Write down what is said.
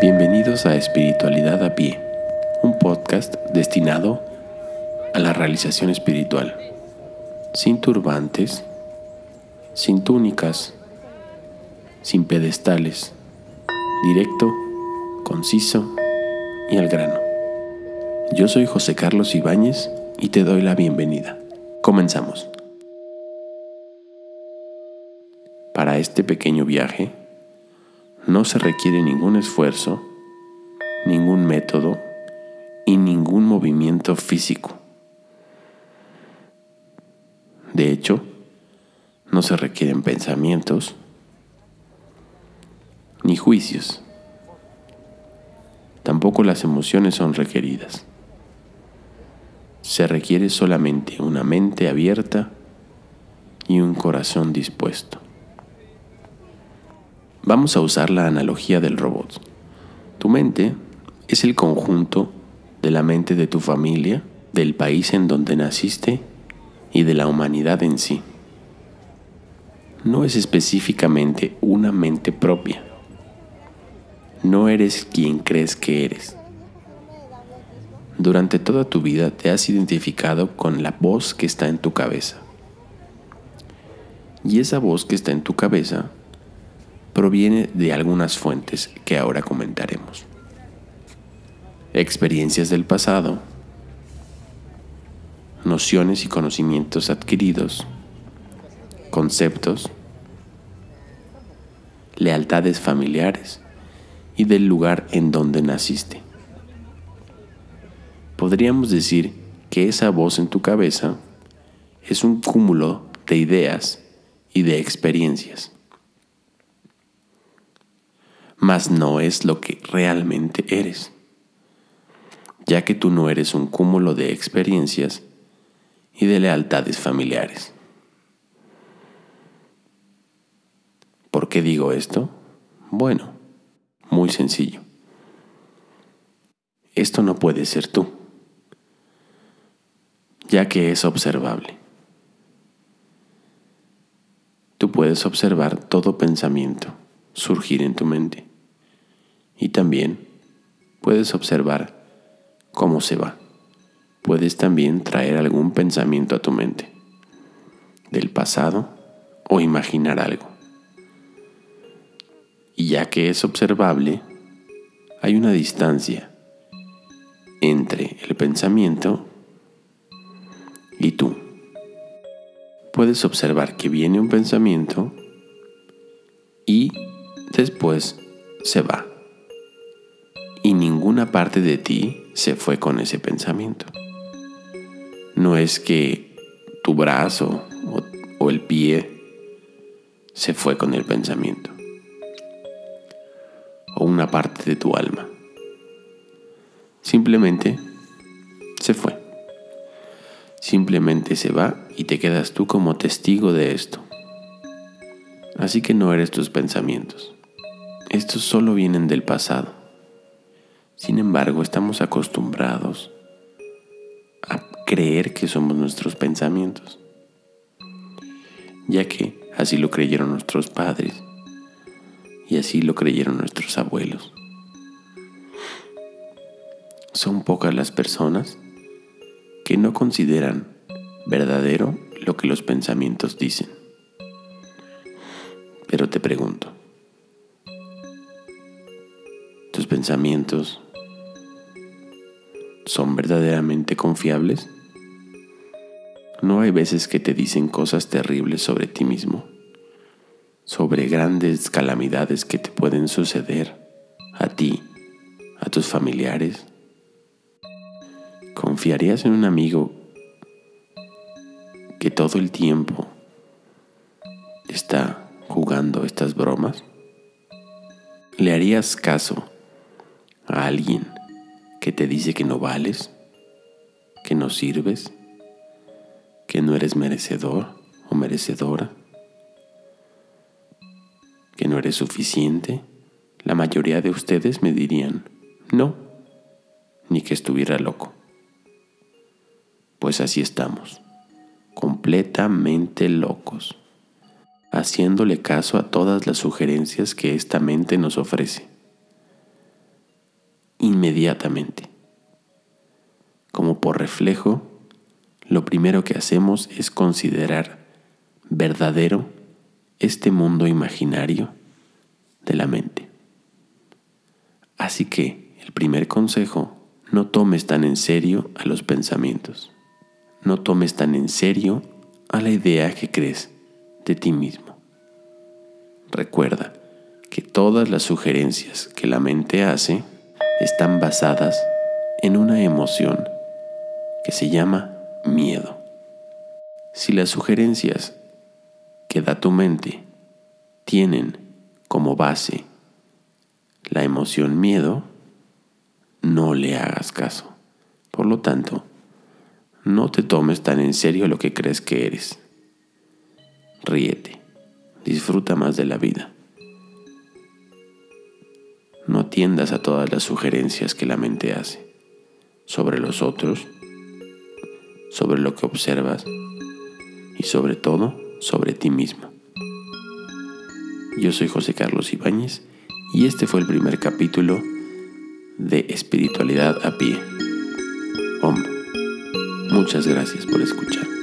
Bienvenidos a Espiritualidad a Pie, un podcast destinado a la realización espiritual, sin turbantes, sin túnicas, sin pedestales, directo, conciso y al grano. Yo soy José Carlos Ibáñez y te doy la bienvenida. Comenzamos. Para este pequeño viaje, no se requiere ningún esfuerzo, ningún método y ningún movimiento físico. De hecho, no se requieren pensamientos ni juicios. Tampoco las emociones son requeridas. Se requiere solamente una mente abierta y un corazón dispuesto. Vamos a usar la analogía del robot. Tu mente es el conjunto de la mente de tu familia, del país en donde naciste y de la humanidad en sí. No es específicamente una mente propia. No eres quien crees que eres. Durante toda tu vida te has identificado con la voz que está en tu cabeza. Y esa voz que está en tu cabeza proviene de algunas fuentes que ahora comentaremos. Experiencias del pasado, nociones y conocimientos adquiridos, conceptos, lealtades familiares y del lugar en donde naciste. Podríamos decir que esa voz en tu cabeza es un cúmulo de ideas y de experiencias mas no es lo que realmente eres, ya que tú no eres un cúmulo de experiencias y de lealtades familiares. ¿Por qué digo esto? Bueno, muy sencillo. Esto no puede ser tú, ya que es observable. Tú puedes observar todo pensamiento surgir en tu mente y también puedes observar cómo se va. Puedes también traer algún pensamiento a tu mente del pasado o imaginar algo. Y ya que es observable, hay una distancia entre el pensamiento y tú. Puedes observar que viene un pensamiento y después se va y ninguna parte de ti se fue con ese pensamiento. No es que tu brazo o, el pie se fue con el pensamiento o una parte de tu alma. Simplemente se fue. Simplemente se va y te quedas tú como testigo de esto. Así que no eres tus pensamientos. Estos solo vienen del pasado. Sin embargo, estamos acostumbrados a creer que somos nuestros pensamientos, ya que así lo creyeron nuestros padres y así lo creyeron nuestros abuelos. Son pocas las personas que no consideran verdadero lo que los pensamientos dicen. Pero te pregunto, ¿tus pensamientos son verdaderamente confiables? No hay veces que te dicen cosas terribles sobre ti mismo, sobre grandes calamidades que te pueden suceder a ti, a tus familiares. ¿Confiarías en un amigo que todo el tiempo está jugando estas bromas? ¿Le harías caso a alguien que te dice que no vales, que no sirves, que no eres merecedor o merecedora, que no eres suficiente, la mayoría de ustedes me dirían no, ni que estuviera loco. Pues así estamos, completamente locos, haciéndole caso a todas las sugerencias que esta mente nos ofrece inmediatamente. Como por reflejo, lo primero que hacemos es considerar verdadero este mundo imaginario de la mente. Así que el primer consejo, no tomes tan en serio a los pensamientos. No tomes tan en serio a la idea que crees de ti mismo. Recuerda que todas las sugerencias que la mente hace están basadas en una emoción que se llama miedo. Si las sugerencias que da tu mente tienen como base la emoción miedo, no le hagas caso. Por lo tanto, no te tomes tan en serio lo que crees que eres. Ríete, disfruta más de la vida. No atiendas a todas las sugerencias que la mente hace sobre los otros, sobre lo que observas y sobre todo sobre ti mismo. Yo soy José Carlos Ibáñez y este fue el primer capítulo de Espiritualidad a pie. Om. Muchas gracias por escuchar.